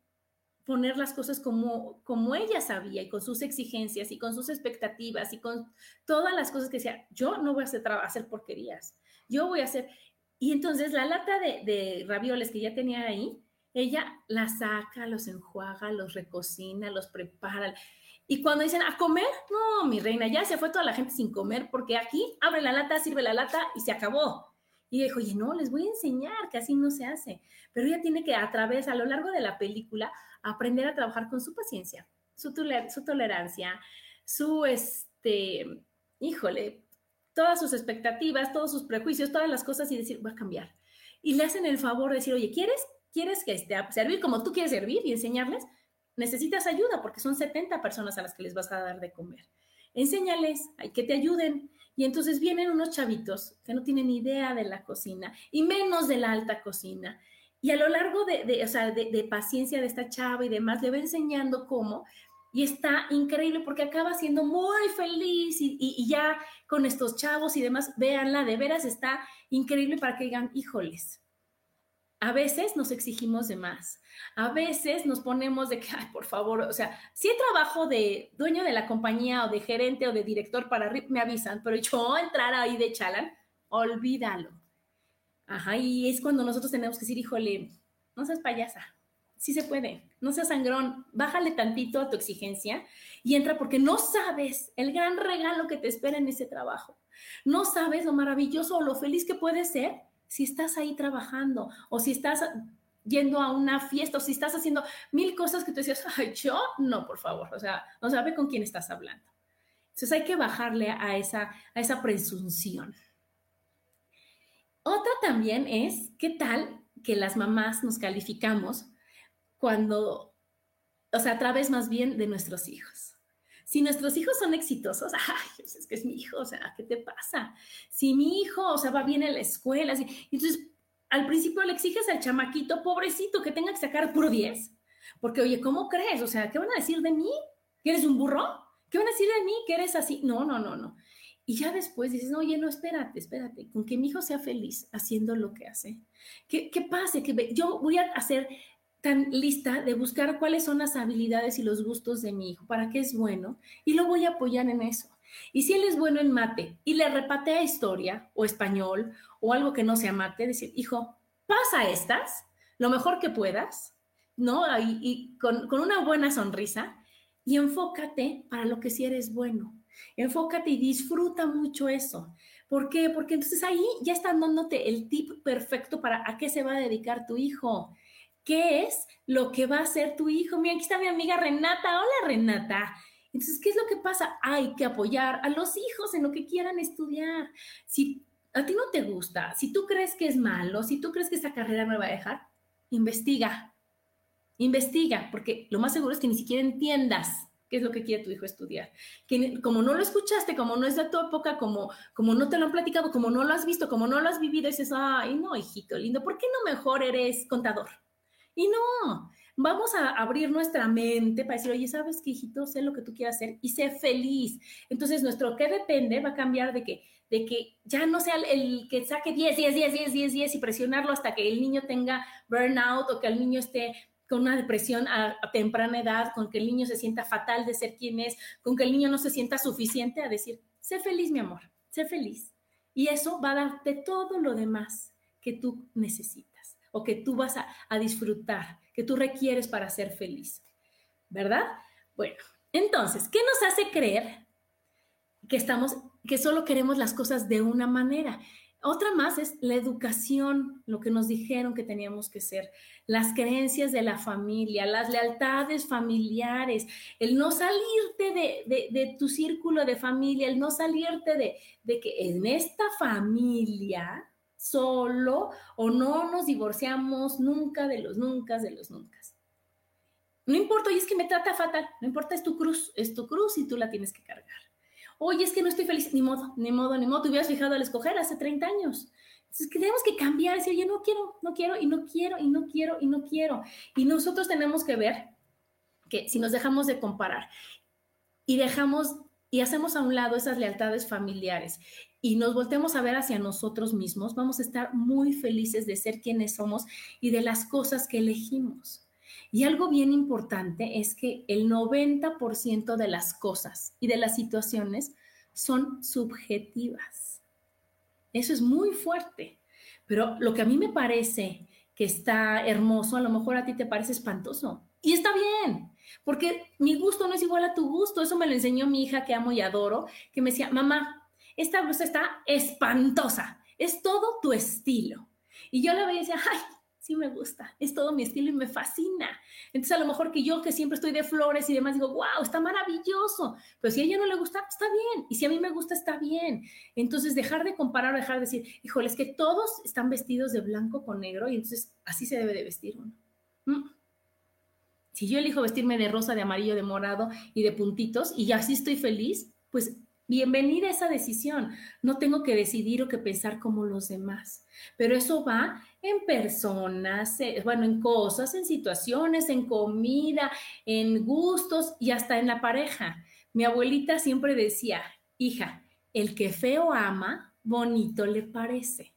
poner las cosas como, como ella sabía y con sus exigencias y con sus expectativas y con todas las cosas que decía, yo no voy a hacer, hacer porquerías, yo voy a hacer... Y entonces la lata de, de ravioles que ya tenía ahí, ella la saca, los enjuaga, los recocina, los prepara. Y cuando dicen a comer, no, mi reina, ya se fue toda la gente sin comer, porque aquí abre la lata, sirve la lata y se acabó. Y dijo, oye, no, les voy a enseñar que así no se hace. Pero ella tiene que, a través, a lo largo de la película, aprender a trabajar con su paciencia, su, su tolerancia, su, este, híjole, todas sus expectativas, todos sus prejuicios, todas las cosas y decir, voy a cambiar. Y le hacen el favor de decir, oye, ¿quieres, quieres que esté servir como tú quieres servir y enseñarles? necesitas ayuda porque son 70 personas a las que les vas a dar de comer. Enséñales, hay que te ayuden. Y entonces vienen unos chavitos que no tienen idea de la cocina y menos de la alta cocina. Y a lo largo de, de, paciencia de esta chava y demás, le va enseñando cómo. Y está increíble porque acaba siendo muy feliz y, y ya con estos chavos y demás, véanla, de veras está increíble para que digan, híjoles, a veces nos exigimos de más. A veces nos ponemos de que, ay, por favor, o sea, si trabajo de dueño de la compañía o de gerente o de director para me avisan, pero yo entrar ahí de chalan, olvídalo. Ajá, y es cuando nosotros tenemos que decir, híjole, no seas payasa, sí se puede, no seas sangrón, bájale tantito a tu exigencia y entra porque no sabes el gran regalo que te espera en ese trabajo. No sabes lo maravilloso o lo feliz que puedes ser si estás ahí trabajando o si estás yendo a una fiesta o si estás haciendo mil cosas que tú decías, ay, yo no, por favor, o sea, no sabe con quién estás hablando. Entonces hay que bajarle a esa, a esa presunción. Otra también es, ¿qué tal que las mamás nos calificamos cuando, o sea, a través más bien de nuestros hijos? Si nuestros hijos son exitosos, ay, pues es que es mi hijo, o sea, ¿qué te pasa? Si mi hijo, o sea, va bien en la escuela, así, entonces al principio le exiges al chamaquito, pobrecito, que tenga que sacar puro 10. Porque, oye, ¿cómo crees? O sea, ¿qué van a decir de mí? ¿Que eres un burro? ¿Qué van a decir de mí? ¿Que eres así? No, no, no, no. Y ya después dices, oye, no, espérate, espérate, con que mi hijo sea feliz haciendo lo que hace. ¿Qué pase, que yo voy a hacer tan lista de buscar cuáles son las habilidades y los gustos de mi hijo, para qué es bueno, y lo voy a apoyar en eso. Y si él es bueno en mate y le repatea historia o español o algo que no sea mate, decir, hijo, pasa estas, lo mejor que puedas, ¿no? Y, y con, con, una buena sonrisa y enfócate para lo que sí eres bueno. Enfócate y disfruta mucho eso. ¿Por qué? Porque entonces ahí ya están dándote el tip perfecto para a qué se va a dedicar tu hijo. ¿Qué es lo que va a hacer tu hijo? Mira, aquí está mi amiga Renata. Hola, Renata. Entonces, ¿qué es lo que pasa? Hay que apoyar a los hijos en lo que quieran estudiar. Si a ti no te gusta, si tú crees que es malo, si tú crees que esa carrera no va a dejar, investiga. Investiga, porque lo más seguro es que ni siquiera entiendas qué es lo que quiere tu hijo estudiar. Como no lo escuchaste, como no es de tu época, como, como no te lo han platicado, como no lo has visto, como no lo has vivido, dices, ay, no, hijito lindo, ¿por qué no mejor eres contador? Y no, vamos a abrir nuestra mente para decir, oye, ¿sabes qué, hijito? Sé lo que tú quieras hacer y sé feliz. Entonces, nuestro qué depende va a cambiar de que, de que ya no sea el, que saque 10, 10, 10, 10, 10, 10 y presionarlo hasta que el niño tenga burnout o que el niño esté con una depresión a, a, temprana edad, con que el niño se sienta fatal de ser quien es, con que el niño no se sienta suficiente a decir, sé feliz, mi amor, sé feliz. Y eso va a darte todo lo demás que tú necesitas o que tú vas a, disfrutar, que tú requieres para ser feliz. ¿Verdad? Bueno, entonces, ¿qué nos hace creer que estamos, que solo queremos las cosas de una manera? Otra más es la educación, lo que nos dijeron que teníamos que ser, las creencias de la familia, las lealtades familiares, el no salirte de, tu círculo de familia, el no salirte de, de que en esta familia solo o no nos divorciamos nunca de los nunca de los nunca. No importa, oye, es que me trata fatal, no importa, es tu cruz, es tu cruz y tú la tienes que cargar. Oye, es que no estoy feliz, ni modo, ni modo, ni modo, te hubieras fijado al escoger hace 30 años. Entonces, tenemos que cambiar, decir, oye, no quiero, no quiero, y no quiero, y no quiero, y no quiero. Y nosotros tenemos que ver que si nos dejamos de comparar y dejamos y hacemos a un lado esas lealtades familiares y nos volteamos a ver hacia nosotros mismos, vamos a estar muy felices de ser quienes somos y de las cosas que elegimos. Y algo bien importante es que el 90% de las cosas y de las situaciones son subjetivas. Eso es muy fuerte. Pero lo que a mí me parece que está hermoso, a lo mejor a ti te parece espantoso. Y está bien, porque mi gusto no es igual a tu gusto. Eso me lo enseñó mi hija que amo y adoro, que me decía, mamá, esta blusa está espantosa, es todo tu estilo. Y yo la veía y decía, ay, sí me gusta, es todo mi estilo y me fascina. Entonces a lo mejor que yo que siempre estoy de flores y demás digo, wow, está maravilloso, pero si a ella no le gusta, está bien, y si a mí me gusta, está bien. Entonces dejar de comparar dejar de decir, híjole, es que todos están vestidos de blanco con negro y entonces así se debe de vestir uno. Mm. Si yo elijo vestirme de rosa, de amarillo, de morado y de puntitos y así estoy feliz, pues bienvenida a esa decisión. No tengo que decidir o que pensar como los demás, pero eso va en personas, eh, bueno, en cosas, en situaciones, en comida, en gustos y hasta en la pareja. Mi abuelita siempre decía, hija, el que feo ama, bonito le parece.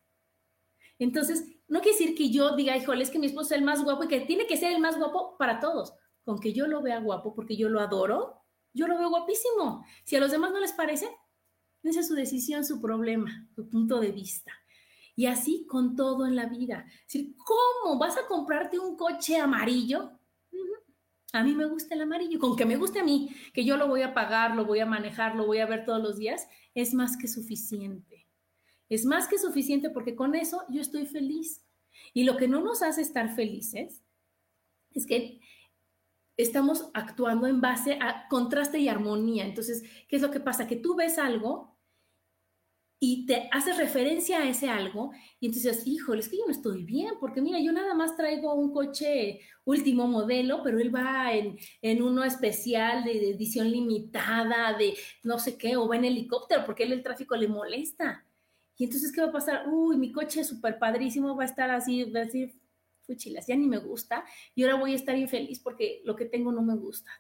Entonces, no quiere decir que yo diga, híjole, es que mi esposo es el más guapo y que tiene que ser el más guapo para todos. Con que yo lo vea guapo porque yo lo adoro, yo lo veo guapísimo. Si a los demás no les parece, esa es su decisión, su problema, su punto de vista. Y así con todo en la vida. decir, ¿cómo vas a comprarte un coche amarillo? A mí me gusta el amarillo, con que me guste a mí, que yo lo voy a pagar, lo voy a manejar, lo voy a ver todos los días, es más que suficiente. Es más que suficiente porque con eso yo estoy feliz. Y lo que no nos hace estar felices es que estamos actuando en base a contraste y armonía. Entonces, ¿qué es lo que pasa? Que tú ves algo y te haces referencia a ese algo y entonces, híjole, es que yo no estoy bien, porque mira, yo nada más traigo un coche último modelo, pero él va en, en uno especial de, edición limitada, de no sé qué, o va en helicóptero, porque él el tráfico le molesta. Y entonces, ¿qué va a pasar? Uy, mi coche es súper padrísimo, va a estar así, va ya ni me gusta, y ahora voy a estar infeliz porque lo que tengo no me gusta.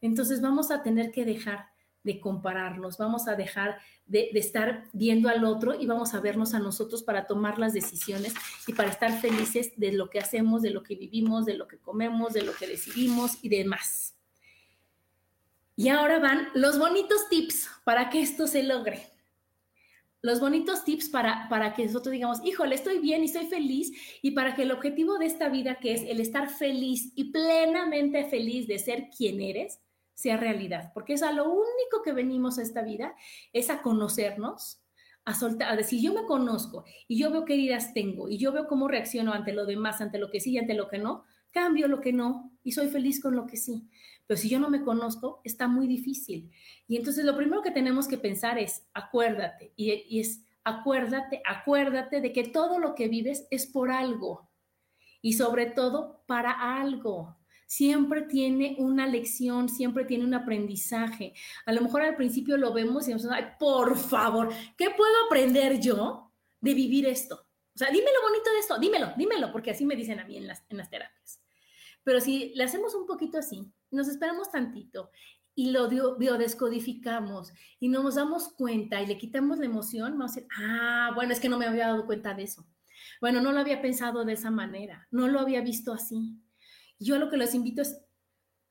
Entonces, vamos a tener que dejar de compararnos, vamos a dejar de, estar viendo al otro y vamos a vernos a nosotros para tomar las decisiones y para estar felices de lo que hacemos, de lo que vivimos, de lo que comemos, de lo que decidimos y demás. Y ahora van los bonitos tips para que esto se logre. Los bonitos tips para, para que nosotros digamos, híjole, estoy bien y estoy feliz y para que el objetivo de esta vida, que es el estar feliz y plenamente feliz de ser quien eres, sea realidad, porque es a lo único que venimos a esta vida, es a conocernos, a soltar, a decir, yo me conozco y yo veo qué heridas tengo y yo veo cómo reacciono ante lo demás, ante lo que sí y ante lo que no, cambio lo que no y soy feliz con lo que sí. Pero si yo no me conozco, está muy difícil. Y entonces lo primero que tenemos que pensar es, acuérdate, y, es, acuérdate, acuérdate de que todo lo que vives es por algo y sobre todo para algo siempre tiene una lección, siempre tiene un aprendizaje. A lo mejor al principio lo vemos y nos ay, por favor, ¿qué puedo aprender yo de vivir esto? O sea, dime lo bonito de esto, dímelo, dímelo, porque así me dicen a mí en las, en las terapias. Pero si le hacemos un poquito así, nos esperamos tantito y lo biodescodificamos y nos damos cuenta y le quitamos la emoción, vamos a decir, ah, bueno, es que no me había dado cuenta de eso. Bueno, no lo había pensado de esa manera, no lo había visto así. Yo lo que les invito es,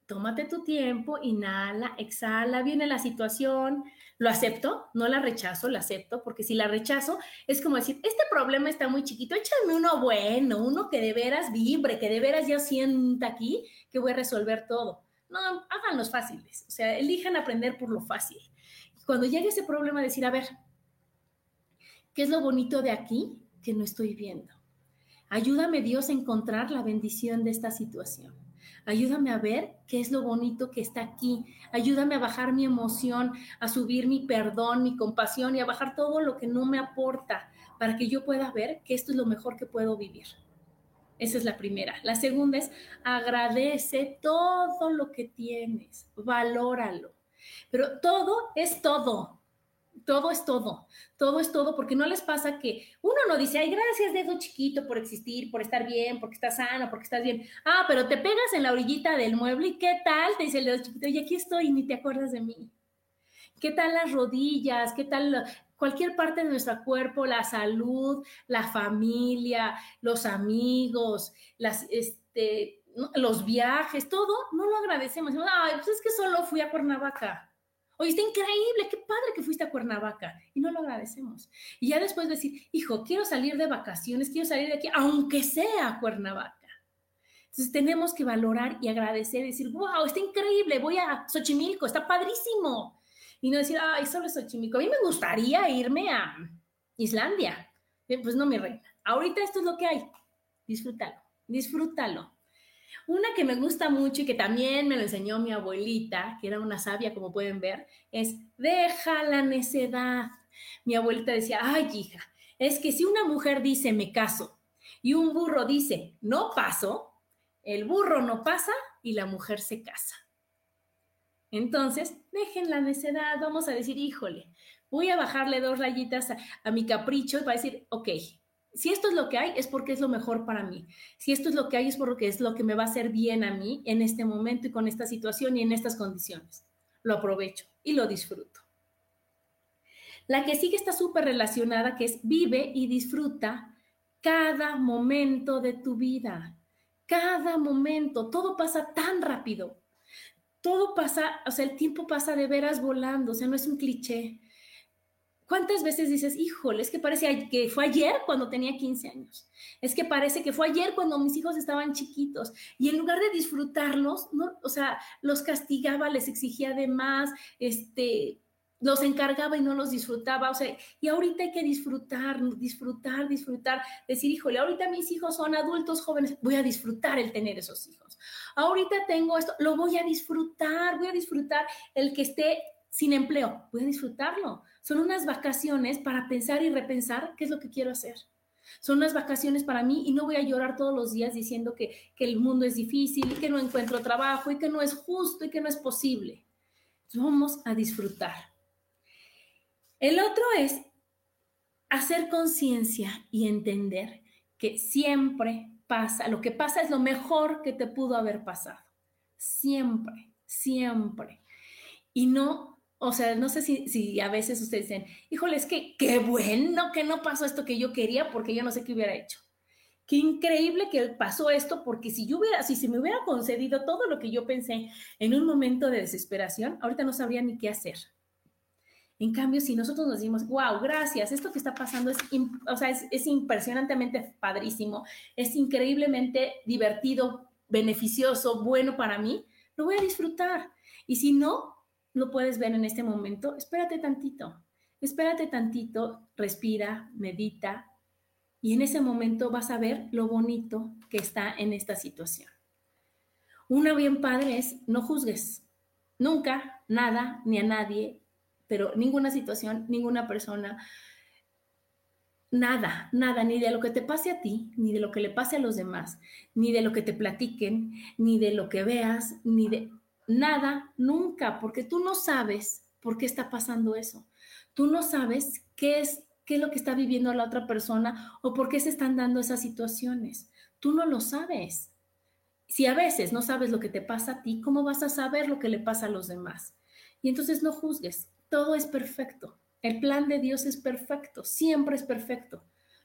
tómate tu tiempo, inhala, exhala, viene la situación, lo acepto, no la rechazo, la acepto, porque si la rechazo es como decir, este problema está muy chiquito, échame uno bueno, uno que de veras vibre, que de veras yo sienta aquí que voy a resolver todo. No, háganlos fáciles, o sea, elijan aprender por lo fácil. Cuando llegue ese problema, decir, a ver, ¿qué es lo bonito de aquí que no estoy viendo? Ayúdame Dios a encontrar la bendición de esta situación. Ayúdame a ver qué es lo bonito que está aquí. Ayúdame a bajar mi emoción, a subir mi perdón, mi compasión y a bajar todo lo que no me aporta para que yo pueda ver que esto es lo mejor que puedo vivir. Esa es la primera. La segunda es agradece todo lo que tienes, valóralo. Pero todo es todo. Todo es todo. Todo es todo, porque no les pasa que uno no dice, ay, gracias, dedo chiquito, por existir, por estar bien, porque estás sano, porque estás bien. Ah, pero te pegas en la orillita del mueble y ¿qué tal? Te dice el dedo chiquito, y aquí estoy ni te acuerdas de mí. ¿Qué tal las rodillas? ¿Qué tal cualquier parte de nuestro cuerpo, la salud, la familia, los amigos, este, los viajes, todo, no lo agradecemos. Ay, pues es que solo fui a Cuernavaca. Oye, está increíble, qué padre que fuiste a Cuernavaca. Y no lo agradecemos. Y ya después decir, hijo, quiero salir de vacaciones, quiero salir de aquí, aunque sea Cuernavaca. Entonces tenemos que valorar y agradecer, decir, wow, está increíble, voy a Xochimilco, está padrísimo y no decir, ay, solo chimico. A mí me gustaría irme a Islandia. Pues no, mi reina. Ahorita esto es lo que hay. Disfrútalo, disfrútalo. Una que me gusta mucho y que también me lo enseñó mi abuelita, que era una sabia, como pueden ver, es deja la necedad. Mi abuelita decía, ay, hija, es que si una mujer dice me caso y un burro dice no paso, el burro no pasa y la mujer se casa. Entonces, dejen la necedad, vamos a decir, híjole, voy a bajarle dos rayitas a, mi capricho y va a decir, ok, si esto es lo que hay, es porque es lo mejor para mí. Si esto es lo que hay, es porque es lo que me va a hacer bien a mí en este momento y con esta situación y en estas condiciones. Lo aprovecho y lo disfruto. La que sigue está súper relacionada, que es vive y disfruta cada momento de tu vida. Cada momento, todo pasa tan rápido todo pasa, o sea, el tiempo pasa de veras volando, o sea, no es un cliché. ¿Cuántas veces dices, híjole, es que parece que fue ayer cuando tenía 15 años? Es que parece que fue ayer cuando mis hijos estaban chiquitos. Y en lugar de disfrutarlos, no, o sea, los castigaba, les exigía de más, este, los encargaba y no los disfrutaba. O sea, y ahorita hay que disfrutar, disfrutar, disfrutar. Decir, híjole, ahorita mis hijos son adultos jóvenes, voy a disfrutar el tener esos hijos. Ahorita tengo esto, lo voy a disfrutar, voy a disfrutar el que esté sin empleo, voy a disfrutarlo. Son unas vacaciones para pensar y repensar qué es lo que quiero hacer. Son unas vacaciones para mí y no voy a llorar todos los días diciendo que, que el mundo es difícil y que no encuentro trabajo y que no es justo y que no es posible. Vamos a disfrutar. El otro es hacer conciencia y entender que siempre pasa, lo que pasa es lo mejor que te pudo haber pasado. Siempre, siempre. Y no, o sea, no sé si, a veces ustedes dicen, híjole, es que qué bueno que no pasó esto que yo quería porque yo no sé qué hubiera hecho. Qué increíble que pasó esto porque si yo hubiera, si se me hubiera concedido todo lo que yo pensé en un momento de desesperación, ahorita no sabría ni qué hacer. En cambio, si nosotros nos decimos, wow, gracias, esto que está pasando es, o sea, es, impresionantemente padrísimo, es increíblemente divertido, beneficioso, bueno para mí, lo voy a disfrutar. Y si no lo puedes ver en este momento, espérate tantito, espérate tantito, respira, medita, y en ese momento vas a ver lo bonito que está en esta situación. Una bien padre es no juzgues, nunca, nada, ni a nadie, pero ninguna situación, ninguna persona, nada, nada, ni de lo que te pase a ti, ni de lo que le pase a los demás, ni de lo que te platiquen, ni de lo que veas, ni de nada, nunca, porque tú no sabes por qué está pasando eso. Tú no sabes qué es qué es lo que está viviendo la otra persona o por qué se están dando esas situaciones. Tú no lo sabes. Si a veces no sabes lo que te pasa a ti, ¿cómo vas a saber lo que le pasa a los demás? Y entonces no juzgues, todo es perfecto. El plan de Dios es perfecto, siempre es perfecto.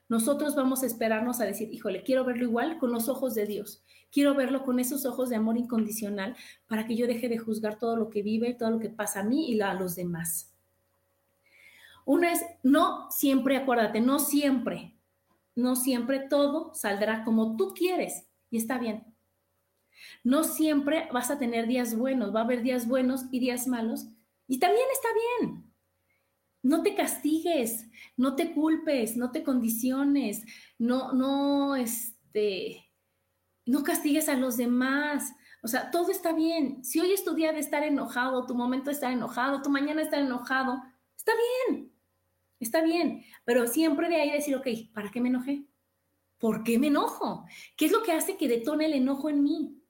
Nosotros vamos a esperarnos a decir, híjole, quiero verlo igual con los ojos de Dios. Quiero verlo con esos ojos de amor incondicional para que yo deje de juzgar todo lo que vive, todo lo que pasa a mí y a los demás. Una es, no siempre, acuérdate, no siempre, no siempre todo saldrá como tú quieres y está bien. No siempre vas a tener días buenos, va a haber días buenos y días malos y también está bien. No te castigues, no te culpes, no te condiciones, no, no, este, no castigues a los demás. O sea, todo está bien. Si hoy es tu día de estar enojado, tu momento de estar enojado, tu mañana estar enojado, está bien. está bien, pero siempre de ahí decir, ok, ¿para qué me enojé? ¿Por qué me enojo? ¿Qué es lo que hace que detone el enojo en mí?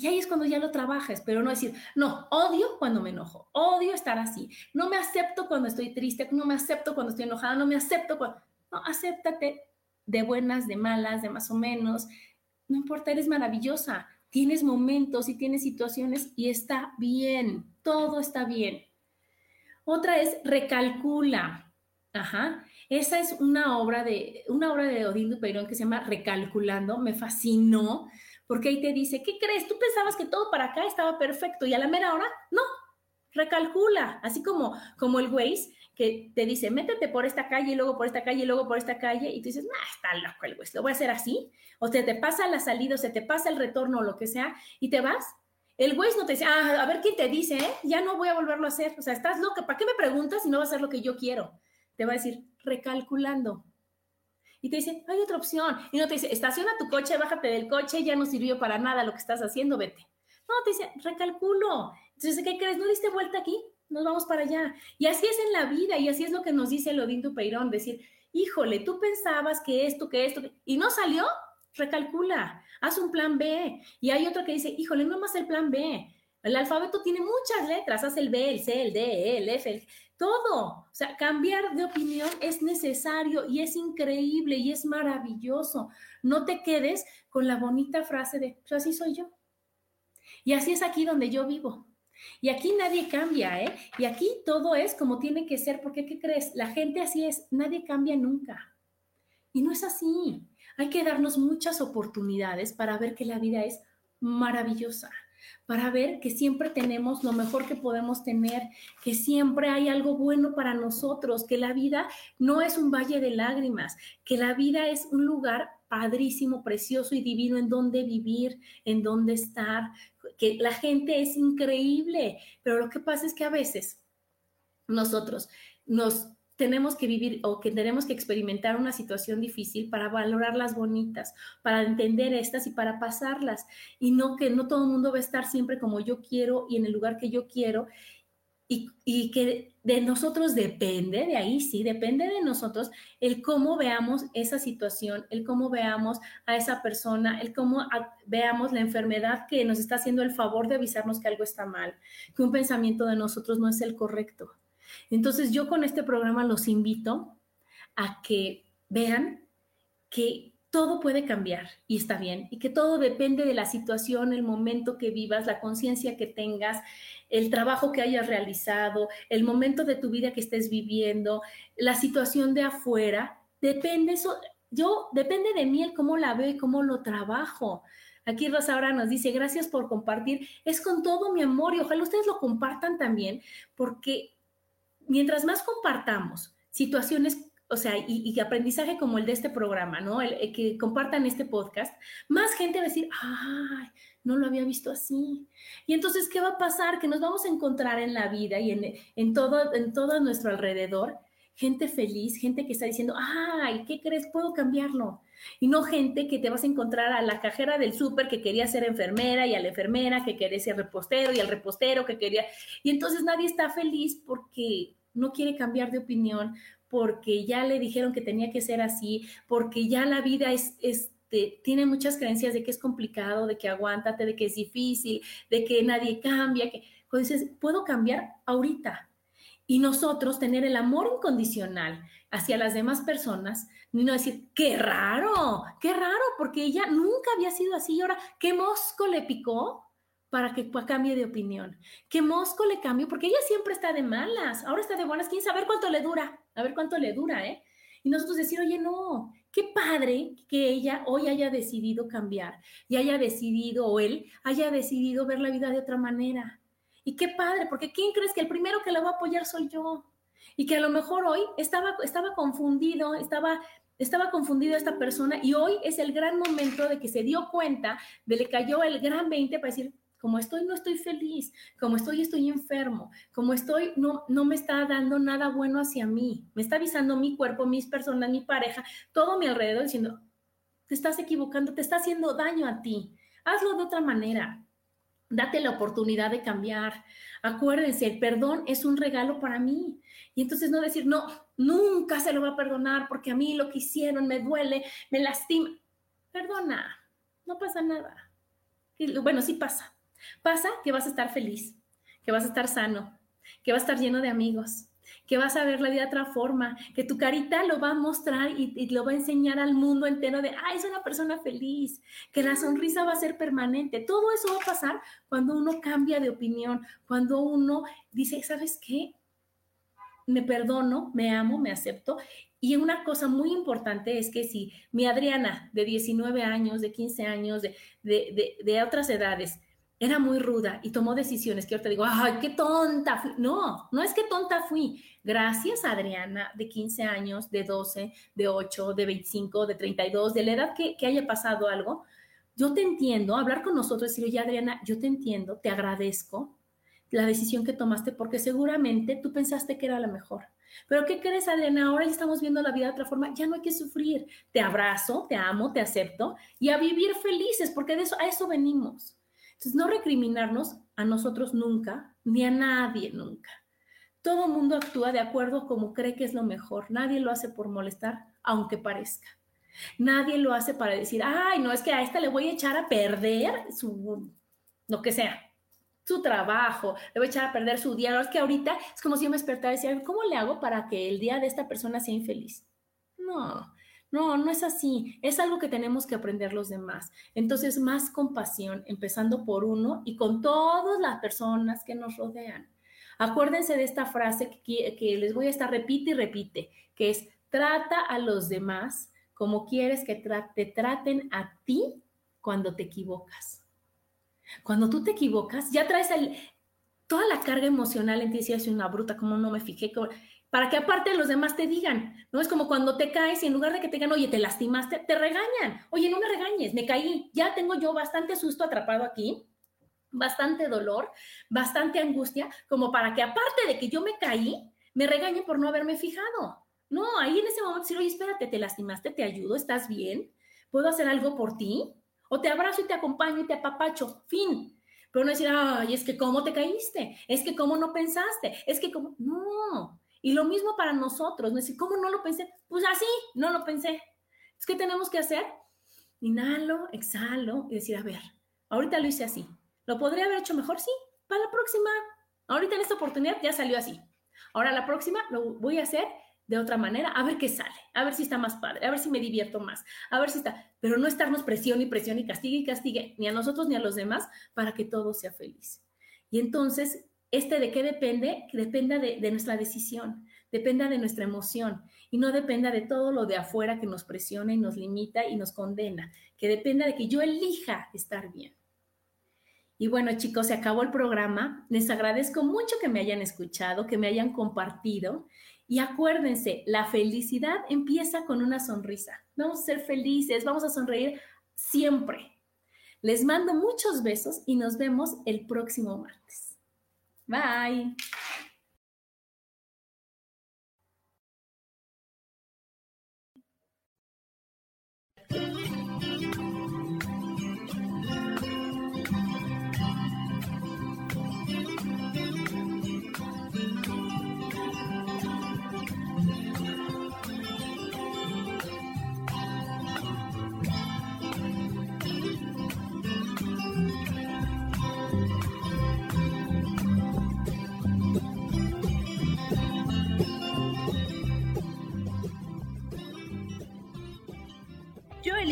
Y ahí es cuando ya lo trabajas, pero no decir, no, odio cuando me enojo, odio estar así, no me acepto cuando estoy triste, no me acepto cuando estoy enojada, no me acepto cuando... No, acéptate de buenas, de malas, de más o menos, no importa, eres maravillosa, tienes momentos y tienes situaciones y está bien, todo está bien. Otra es recalcula. Ajá. Esa es una obra de una obra de Odín Dupeirón que se llama Recalculando, me fascinó porque ahí te dice, ¿qué crees? Tú pensabas que todo para acá estaba perfecto y a la mera hora, no, recalcula, así como, como el Waze que te dice, métete por esta calle y luego por esta calle y luego por esta calle y tú dices, ah, está loco el Waze, lo voy a hacer así, o se te pasa la salida o se te pasa el retorno o lo que sea y te vas. El Waze no te dice, ah, a ver quién te dice, ¿eh? ya no voy a volverlo a hacer. O sea, estás loca, ¿para qué me preguntas si no va a ser lo que yo quiero? Te va a decir, recalculando y te dice, hay otra opción. Y no te dice, estaciona tu coche, bájate del coche, ya no sirvió para nada lo que estás haciendo, vete. No, te dice, recalculo. Entonces, ¿qué crees? ¿No diste vuelta aquí? Nos vamos para allá. Y así es en la vida, y así es lo que nos dice Lodín Peirón, decir, híjole, tú pensabas que esto, que esto, y no salió, recalcula, haz un plan B. Y hay otro que dice, híjole, no más el plan B. El alfabeto tiene muchas letras, haz el B, el C, el D, el F, el todo. O sea, cambiar de opinión es necesario y es increíble y es maravilloso. No te quedes con la bonita frase de, pues así soy yo. Y así es aquí donde yo vivo. Y aquí nadie cambia, ¿eh? Y aquí todo es como tiene que ser, porque ¿qué crees? La gente así es, nadie cambia nunca. Y no es así. Hay que darnos muchas oportunidades para ver que la vida es maravillosa para ver que siempre tenemos lo mejor que podemos tener, que siempre hay algo bueno para nosotros, que la vida no es un valle de lágrimas, que la vida es un lugar padrísimo, precioso y divino en donde vivir, en donde estar, que la gente es increíble, pero lo que pasa es que a veces nosotros nos tenemos que vivir o que tenemos que experimentar una situación difícil para valorar las bonitas, para entender estas y para pasarlas. Y no que no todo el mundo va a estar siempre como yo quiero y en el lugar que yo quiero. Y, y, que de nosotros depende, de ahí sí, depende de nosotros el cómo veamos esa situación, el cómo veamos a esa persona, el cómo veamos la enfermedad que nos está haciendo el favor de avisarnos que algo está mal, que un pensamiento de nosotros no es el correcto. Entonces yo con este programa los invito a que vean que todo puede cambiar y está bien, y que todo depende de la situación, el momento que vivas, la conciencia que tengas, el trabajo que hayas realizado, el momento de tu vida que estés viviendo, la situación de afuera, depende eso, yo, depende de mí el cómo la veo y cómo lo trabajo. Aquí Rosa ahora nos dice, gracias por compartir, es con todo mi amor y ojalá ustedes lo compartan también, porque mientras más compartamos situaciones, o sea, y, aprendizaje como el de este programa, ¿no? El, que compartan este podcast, más gente va a decir, ay, no lo había visto así. Y entonces, ¿qué va a pasar? Que nos vamos a encontrar en la vida y en, en, todo, en todo nuestro alrededor gente feliz, gente que está diciendo, ay, ¿qué crees? Puedo cambiarlo. Y no gente que te vas a encontrar a la cajera del súper que quería ser enfermera y a la enfermera que quería ser repostero y al repostero que quería. Y entonces nadie está feliz porque no quiere cambiar de opinión porque ya le dijeron que tenía que ser así, porque ya la vida es, este, tiene muchas creencias de que es complicado, de que aguántate, de que es difícil, de que nadie cambia, que dices, puedo cambiar ahorita. Y nosotros tener el amor incondicional hacia las demás personas, no decir, qué raro, qué raro, porque ella nunca había sido así y ahora, ¿qué mosco le picó? Para que cambie de opinión. Que Mosco le cambió, porque ella siempre está de malas, ahora está de buenas, quién sabe cuánto le dura, a ver cuánto le dura, ¿eh? Y nosotros decir, oye, no, qué padre que ella hoy haya decidido cambiar y haya decidido, o él haya decidido ver la vida de otra manera. Y qué padre, porque ¿quién crees que el primero que la va a apoyar soy yo? Y que a lo mejor hoy estaba, estaba confundido, estaba estaba confundido esta persona y hoy es el gran momento de que se dio cuenta, de le cayó el gran 20 para decir, como estoy, no estoy feliz. Como estoy, estoy enfermo. Como estoy, no, no me está dando nada bueno hacia mí. Me está avisando mi cuerpo, mis personas, mi pareja, todo mi alrededor diciendo, te estás equivocando, te está haciendo daño a ti. Hazlo de otra manera. Date la oportunidad de cambiar. Acuérdense, el perdón es un regalo para mí. Y entonces no decir, no, nunca se lo va a perdonar porque a mí lo que hicieron me duele, me lastima. Perdona, no pasa nada. Bueno, sí pasa. Pasa que vas a estar feliz, que vas a estar sano, que vas a estar lleno de amigos, que vas a ver la vida de otra forma, que tu carita lo va a mostrar y, lo va a enseñar al mundo entero de, ah, es una persona feliz, que la sonrisa va a ser permanente. Todo eso va a pasar cuando uno cambia de opinión, cuando uno dice, ¿sabes qué? Me perdono, me amo, me acepto. Y una cosa muy importante es que si mi Adriana de 19 años, de 15 años, de, de, de otras edades, era muy ruda y tomó decisiones que ahorita digo, ay, qué tonta fui. No, no es que tonta fui. Gracias Adriana, de 15 años, de 12, de 8, de 25, de 32, de la edad que, que haya pasado algo, yo te entiendo, hablar con nosotros decir, oye Adriana, yo te entiendo, te agradezco la decisión que tomaste porque seguramente tú pensaste que era la mejor. Pero ¿qué crees, Adriana? Ahora ya estamos viendo la vida de otra forma, ya no hay que sufrir. Te abrazo, te amo, te acepto y a vivir felices porque de eso, a eso venimos. Entonces, no recriminarnos a nosotros nunca, ni a nadie nunca. Todo mundo actúa de acuerdo como cree que es lo mejor. Nadie lo hace por molestar, aunque parezca. Nadie lo hace para decir, ay, no, es que a esta le voy a echar a perder su, lo que sea, su trabajo, le voy a echar a perder su día. es que ahorita es como si yo me despertara y decía, ¿cómo le hago para que el día de esta persona sea infeliz? No, no, no es así. Es algo que tenemos que aprender los demás. Entonces, más compasión, empezando por uno y con todas las personas que nos rodean. Acuérdense de esta frase que, les voy a estar repite y repite, que es trata a los demás como quieres que te traten a ti cuando te equivocas. Cuando tú te equivocas, ya traes toda la carga emocional en ti, si soy una bruta, como no me fijé, para que aparte los demás te digan, ¿no? Es como cuando te caes y en lugar de que te digan, oye, te lastimaste, te regañan, oye, no me regañes, me caí, ya tengo yo bastante susto atrapado aquí, bastante dolor, bastante angustia, como para que aparte de que yo me caí, me regañen por no haberme fijado. No, ahí en ese momento decir, oye, espérate, te lastimaste, te ayudo, estás bien, puedo hacer algo por ti, o te abrazo y te acompaño y te apapacho, fin. Pero no decir, ay, es que cómo te caíste, es que cómo no pensaste, es que cómo, no, y lo mismo para nosotros, ¿no? Es decir, ¿cómo no lo pensé? Pues así, no lo pensé. Es que tenemos que hacer, inhalo, exhalo y decir, a ver, ahorita lo hice así. ¿Lo podría haber hecho mejor? Sí, para la próxima. Ahorita en esta oportunidad ya salió así. Ahora la próxima lo voy a hacer de otra manera, a ver qué sale, a ver si está más padre, a ver si me divierto más, a ver si está, pero no estarnos presión y presión y castigue y castigue ni a nosotros ni a los demás para que todo sea feliz. Y entonces este de qué depende, que dependa de, nuestra decisión, dependa de nuestra emoción y no dependa de todo lo de afuera que nos presiona y nos limita y nos condena, que dependa de que yo elija estar bien. Y bueno, chicos, se acabó el programa. Les agradezco mucho que me hayan escuchado, que me hayan compartido. Y acuérdense, la felicidad empieza con una sonrisa. Vamos a ser felices, vamos a sonreír siempre. Les mando muchos besos y nos vemos el próximo martes. Bye.